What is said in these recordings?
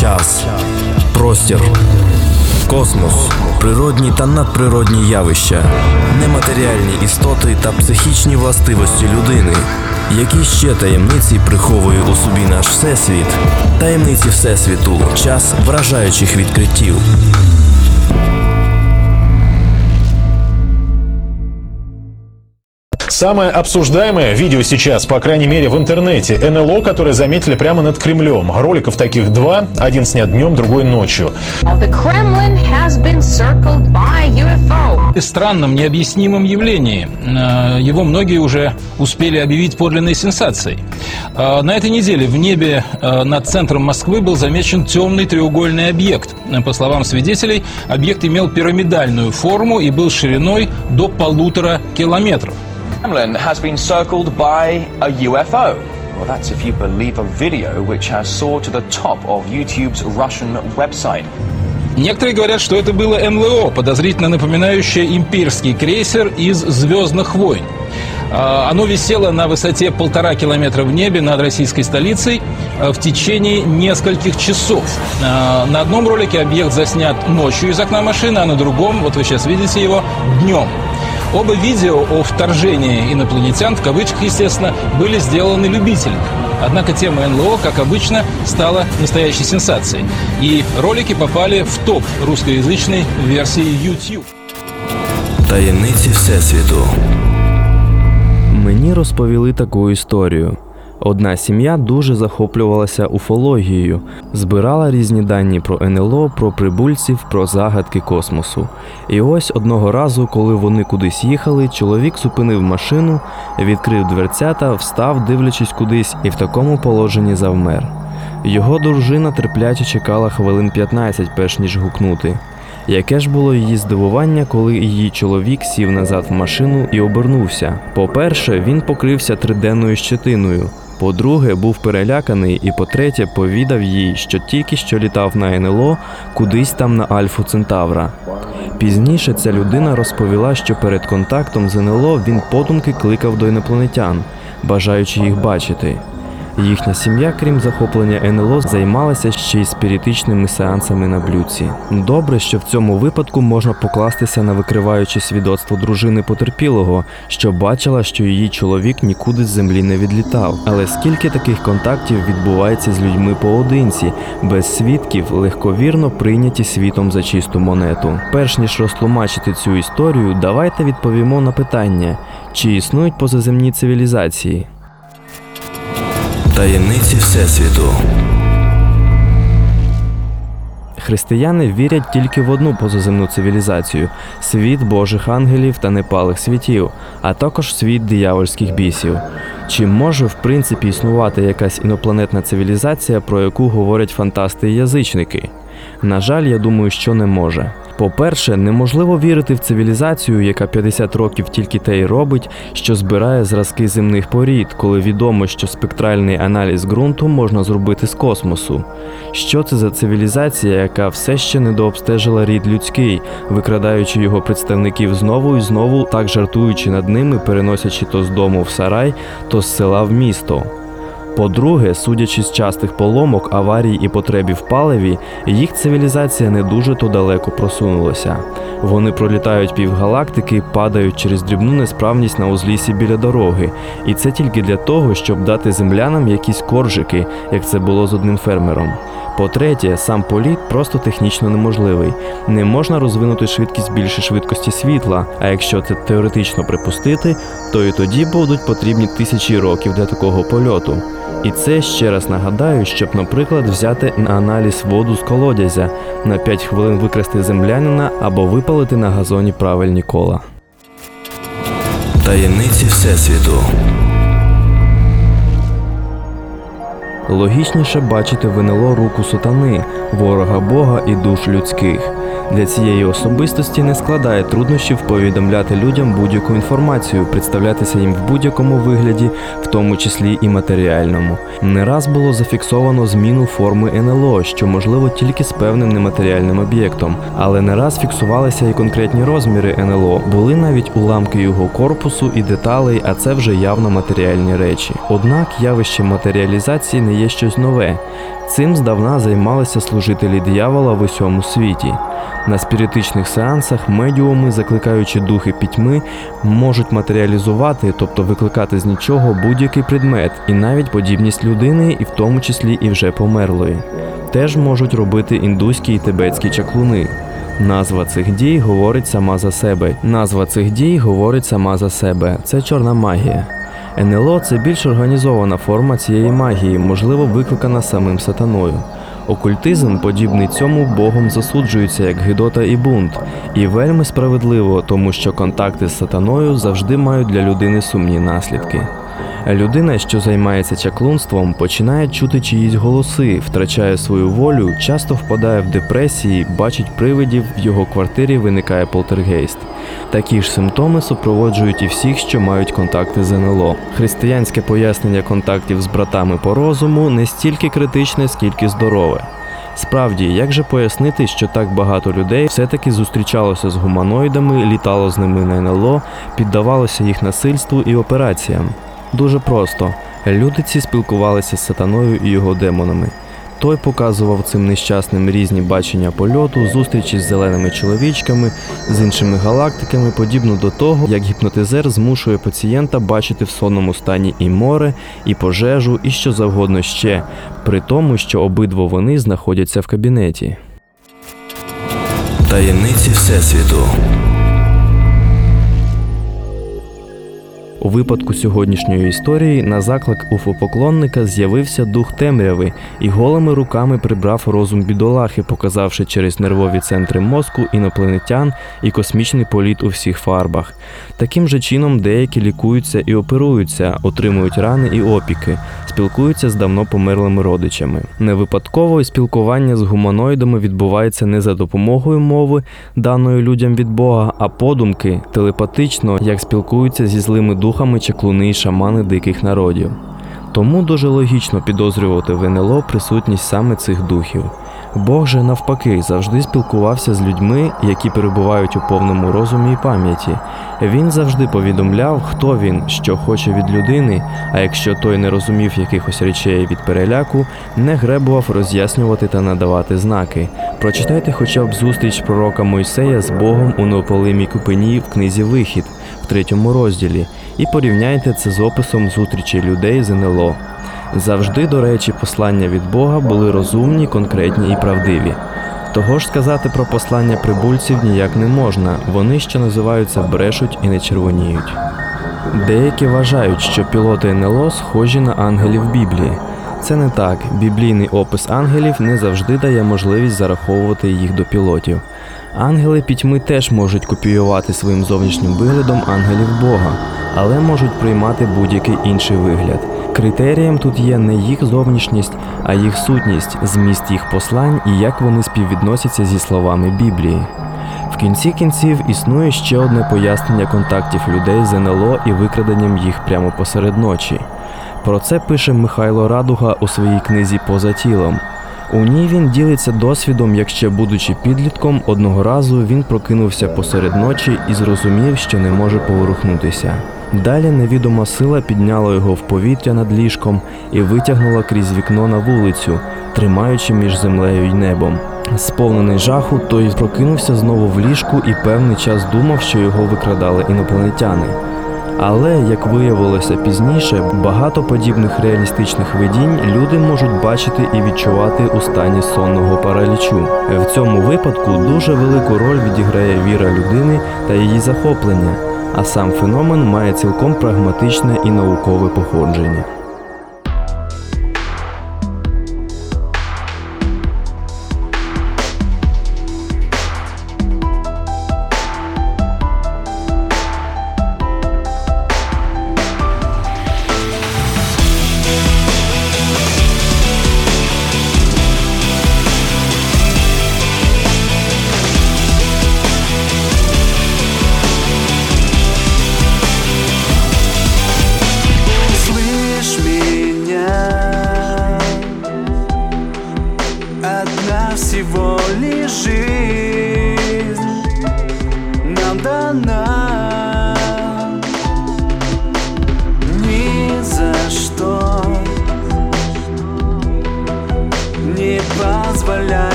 час, простір, космос, природні та надприродні явища, нематеріальні істоти та психічні властивості людини. Які ще таємниці приховує у собі наш всесвіт? Таємниці всесвіту, час вражаючих відкриттів. Самое обсуждаемое видео сейчас, по крайней мере, в интернете. НЛО, которое заметили прямо над Кремлем. Роликов таких два. Один снят днем, другой ночью. Странном, необъяснимом явлении. Э, Его многие уже успели объявить подлинной сенсацией. Э, На этой неделе в небе э, над центром Москвы был замечен темный треугольный объект. По словам свидетелей, объект имел пирамидальную форму и был шириной до полутора километров. Kremlin has been circled by a UFO. Well, that's if you believe a video which has soared to the top of YouTube's Russian website. Некоторые говорят, что это было НЛО, подозрительно напоминающее имперский крейсер из «Звездных войн». А, Оно висело на высоте полтора километра в небе над российской столицей а, в течение нескольких часов. А, На одном ролике объект заснят ночью из окна машины, а на другом, вот вы сейчас видите его, днем. Оба видео о вторжении инопланетян, в кавычках, естественно, были сделаны любителями. Однако тема НЛО, как обычно, стала настоящей сенсацией. И ролики попали в топ русскоязычной версии YouTube. Таємниці Всесвіту. Мені розповіли таку історію. Одна сім'я дуже захоплювалася уфологією, збирала різні дані про НЛО, про прибульців, про загадки космосу. І ось одного разу, коли вони кудись їхали, чоловік зупинив машину, відкрив дверцята, встав, дивлячись кудись, і в такому положенні завмер. Його дружина терпляче чекала хвилин 15, перш ніж гукнути. Яке ж було її здивування, коли її чоловік сів назад в машину і обернувся. По-перше, він покрився триденною щетиною. По-друге, був переляканий, і по-третє, повідав їй, що тільки що літав на НЛО кудись там на Альфу Центавра. Пізніше ця людина розповіла, що перед контактом з НЛО він подумки кликав до інопланетян, бажаючи їх бачити. Їхня сім'я, крім захоплення НЛО, займалася ще й спіритичними сеансами на блюдці. Добре, що в цьому випадку можна покластися на викриваюче свідоцтво дружини потерпілого, що бачила, що її чоловік нікуди з землі не відлітав. Але скільки таких контактів відбувається з людьми поодинці, без свідків, легковірно прийняті світом за чисту монету. Перш ніж розтлумачити цю історію, давайте відповімо на питання: чи існують позаземні цивілізації? Таємниці Всесвіту. Християни вірять тільки в одну позаземну цивілізацію світ Божих ангелів та непалих світів, а також світ диявольських бісів. Чи може в принципі існувати якась інопланетна цивілізація, про яку говорять фантасти і язичники? На жаль, я думаю, що не може. По-перше, неможливо вірити в цивілізацію, яка 50 років тільки те й робить, що збирає зразки земних порід, коли відомо, що спектральний аналіз ґрунту можна зробити з космосу. Що це за цивілізація, яка все ще не дообстежила рід людський, викрадаючи його представників знову і знову, так жартуючи над ними, переносячи то з дому в сарай, то з села в місто. По-друге, судячи з частих поломок, аварій і потребі в паливі, їх цивілізація не дуже то далеко просунулася. Вони пролітають півгалактики, падають через дрібну несправність на узлісі біля дороги, і це тільки для того, щоб дати землянам якісь коржики, як це було з одним фермером. По-третє, сам політ просто технічно неможливий. Не можна розвинути швидкість більше швидкості світла, а якщо це теоретично припустити, то і тоді будуть потрібні тисячі років для такого польоту. І це ще раз нагадаю, щоб, наприклад, взяти на аналіз воду з колодязя, на 5 хвилин викрасти землянина або випалити на газоні правильні кола. Таємниці Всесвіту. Логічніше бачити в НЛО руку сатани, ворога Бога і душ людських. Для цієї особистості не складає труднощів повідомляти людям будь-яку інформацію, представлятися їм в будь-якому вигляді, в тому числі і матеріальному. Не раз було зафіксовано зміну форми НЛО, що можливо тільки з певним нематеріальним об'єктом, але не раз фіксувалися і конкретні розміри НЛО. Були навіть уламки його корпусу і деталей, а це вже явно матеріальні речі. Однак явище матеріалізації не є щось нове. Цим здавна займалися служителі диявола в усьому світі. На спіритичних сеансах медіуми, закликаючи духи пітьми, можуть матеріалізувати, тобто викликати з нічого будь-який предмет і навіть подібність людини, і в тому числі і вже померлої. Теж можуть робити індуські і тибетські чаклуни. Назва цих дій говорить сама за себе. Назва цих дій говорить сама за себе. Це чорна магія. НЛО це більш організована форма цієї магії, можливо, викликана самим сатаною. Окультизм, подібний цьому, Богом засуджується як гидота і бунт, і вельми справедливо, тому що контакти з сатаною завжди мають для людини сумні наслідки. Людина, що займається чаклунством, починає чути чиїсь голоси, втрачає свою волю, часто впадає в депресії, бачить привидів, в його квартирі виникає полтергейст. Такі ж симптоми супроводжують і всіх, що мають контакти з НЛО. Християнське пояснення контактів з братами по розуму не стільки критичне, скільки здорове. Справді, як же пояснити, що так багато людей все-таки зустрічалося з гуманоїдами, літало з ними на НЛО, піддавалося їх насильству і операціям? Дуже просто. Люди ці спілкувалися з сатаною і його демонами. Той показував цим нещасним різні бачення польоту, зустрічі з зеленими чоловічками, з іншими галактиками, подібно до того, як гіпнотизер змушує пацієнта бачити в сонному стані і море, і пожежу, і що завгодно ще, при тому, що обидва вони знаходяться в кабінеті. Таємниці Всесвіту. У випадку сьогоднішньої історії на заклик уфопоклонника з'явився дух темряви і голими руками прибрав розум бідолахи, показавши через нервові центри мозку інопланетян і космічний політ у всіх фарбах. Таким же чином деякі лікуються і оперуються, отримують рани і опіки, спілкуються з давно померлими родичами. Не випадково спілкування з гуманоїдами відбувається не за допомогою мови, даної людям від Бога, а подумки, телепатично, як спілкуються зі злими духами чаклуни і шамани диких народів. Тому дуже логічно підозрювати в НЛО присутність саме цих духів. Бог же навпаки завжди спілкувався з людьми, які перебувають у повному розумі і пам'яті. Він завжди повідомляв, хто він, що хоче від людини, а якщо той не розумів якихось речей від переляку, не гребував роз'яснювати та надавати знаки. Прочитайте хоча б зустріч пророка Мойсея з Богом у неопалимій купині в книзі Вихід третьому розділі і порівняйте це з описом зустрічі людей з НЛО. Завжди, до речі, послання від Бога були розумні, конкретні і правдиві. Того ж сказати про послання прибульців ніяк не можна, вони, що називаються, брешуть і не червоніють. Деякі вважають, що пілоти НЛО схожі на ангелів Біблії. Це не так. Біблійний опис ангелів не завжди дає можливість зараховувати їх до пілотів. Ангели пітьми теж можуть копіювати своїм зовнішнім виглядом ангелів Бога, але можуть приймати будь-який інший вигляд. Критерієм тут є не їх зовнішність, а їх сутність, зміст їх послань і як вони співвідносяться зі словами Біблії. В кінці кінців існує ще одне пояснення контактів людей з НЛО і викраденням їх прямо посеред ночі. Про це пише Михайло Радуга у своїй книзі Поза тілом. У ній він ділиться досвідом, як ще будучи підлітком, одного разу він прокинувся посеред ночі і зрозумів, що не може поворухнутися. Далі невідома сила підняла його в повітря над ліжком і витягнула крізь вікно на вулицю, тримаючи між землею й небом. Сповнений жаху, той прокинувся знову в ліжку і певний час думав, що його викрадали інопланетяни. Але, як виявилося пізніше, багато подібних реалістичних видінь люди можуть бачити і відчувати у стані сонного паралічу. В цьому випадку дуже велику роль відіграє віра людини та її захоплення, а сам феномен має цілком прагматичне і наукове походження.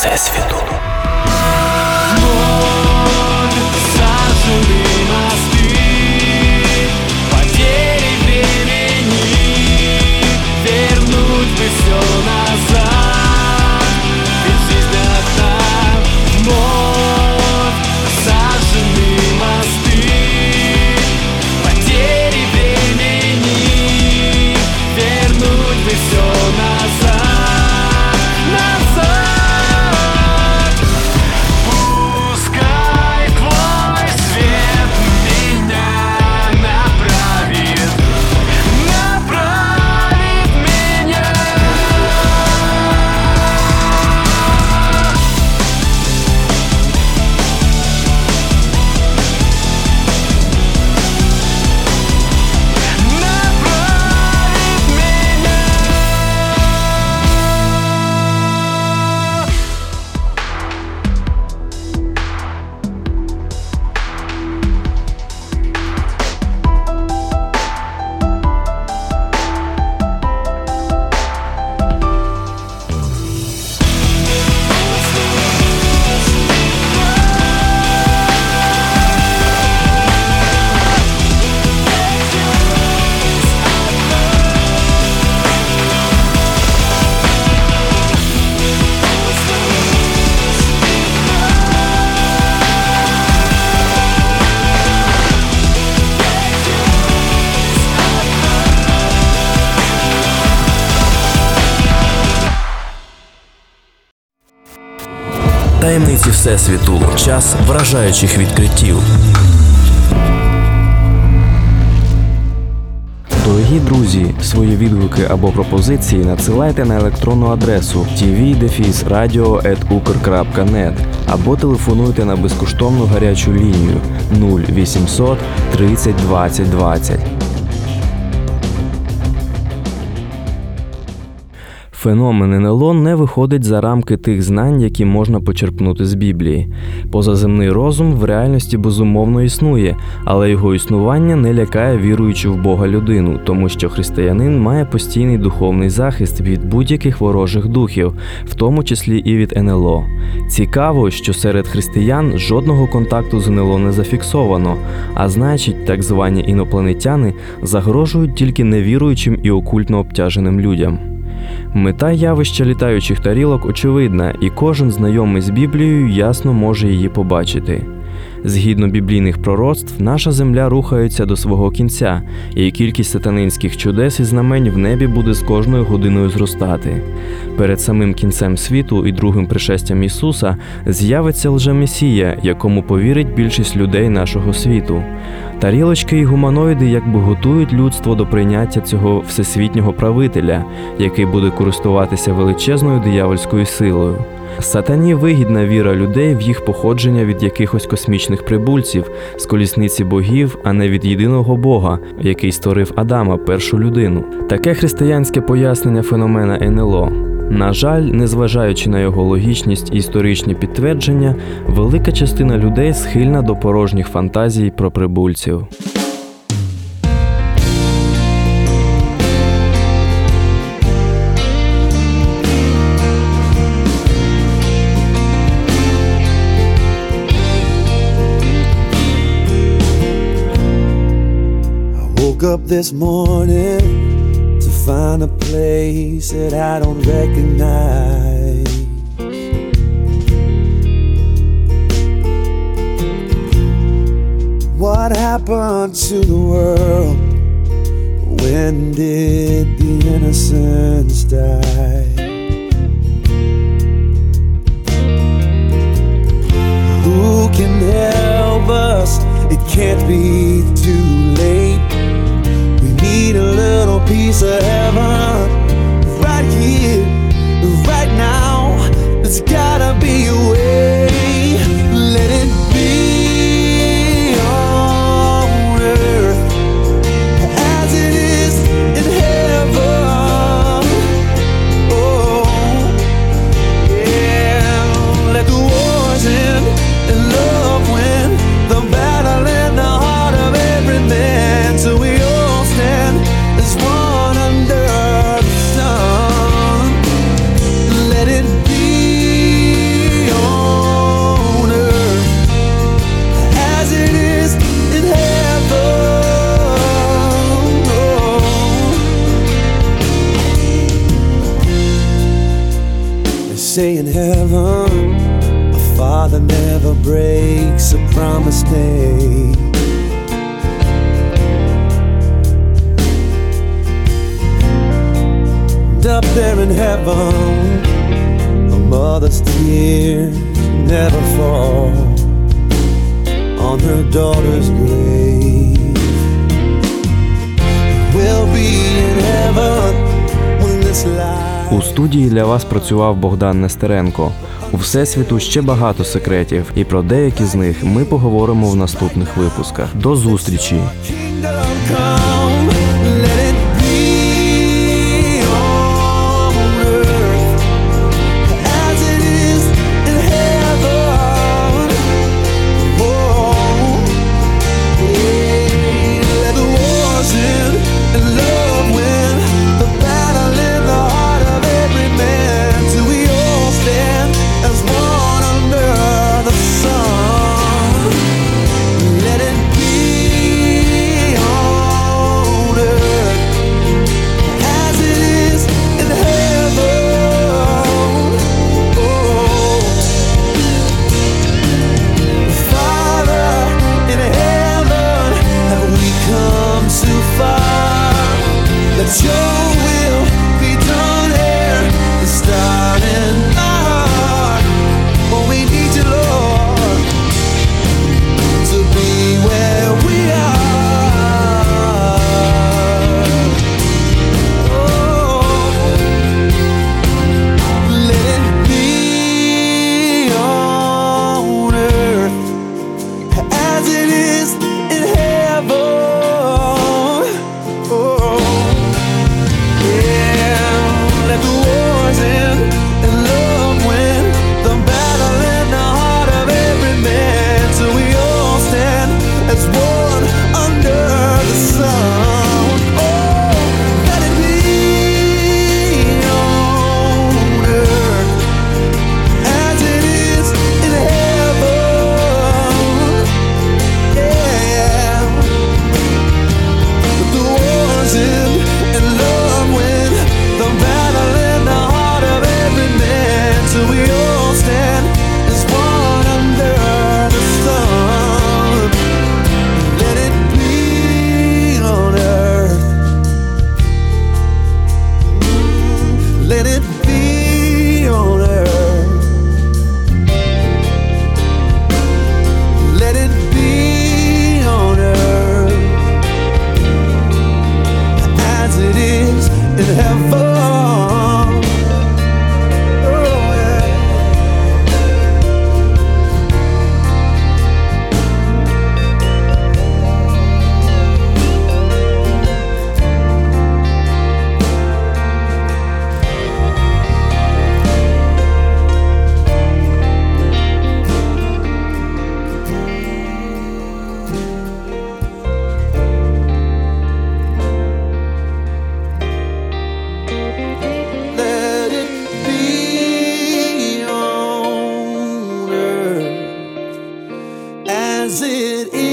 Всесвіту. Всесвіту. Час вражаючих відкриттів. Дорогі друзі, свої відгуки або пропозиції надсилайте на електронну адресу tv-radio.ukr.net або телефонуйте на безкоштовну гарячу лінію 0800 30 20 20. Феномен НЛО не виходить за рамки тих знань, які можна почерпнути з Біблії. Позаземний розум в реальності безумовно існує, але його існування не лякає віруючу в Бога людину, тому що християнин має постійний духовний захист від будь-яких ворожих духів, в тому числі і від НЛО. Цікаво, що серед християн жодного контакту з НЛО не зафіксовано, а значить, так звані інопланетяни загрожують тільки невіруючим і окультно обтяженим людям. Мета явища літаючих тарілок очевидна, і кожен знайомий з Біблією ясно може її побачити. Згідно біблійних пророцтв, наша земля рухається до свого кінця, і кількість сатанинських чудес і знамень в небі буде з кожною годиною зростати. Перед самим кінцем світу і другим пришестям Ісуса з'явиться лжемесія, якому повірить більшість людей нашого світу. Тарілочки і гуманоїди якби готують людство до прийняття цього всесвітнього правителя, який буде користуватися величезною диявольською силою. Сатані вигідна віра людей в їх походження від якихось космічних прибульців з колісниці богів, а не від єдиного Бога, який створив Адама, першу людину. Таке християнське пояснення феномена НЛО. На жаль, незважаючи на його логічність і історичні підтвердження, велика частина людей схильна до порожніх фантазій про прибульців. woke up this morning to find a place that I don't recognize. What happened to the world? When did the innocence die? Who can help us? It can't be piece of heaven right here, right now. It's got У студії для вас працював Богдан Нестеренко. У всесвіту ще багато секретів, і про деякі з них ми поговоримо в наступних випусках. До зустрічі! in heaven. Is it is.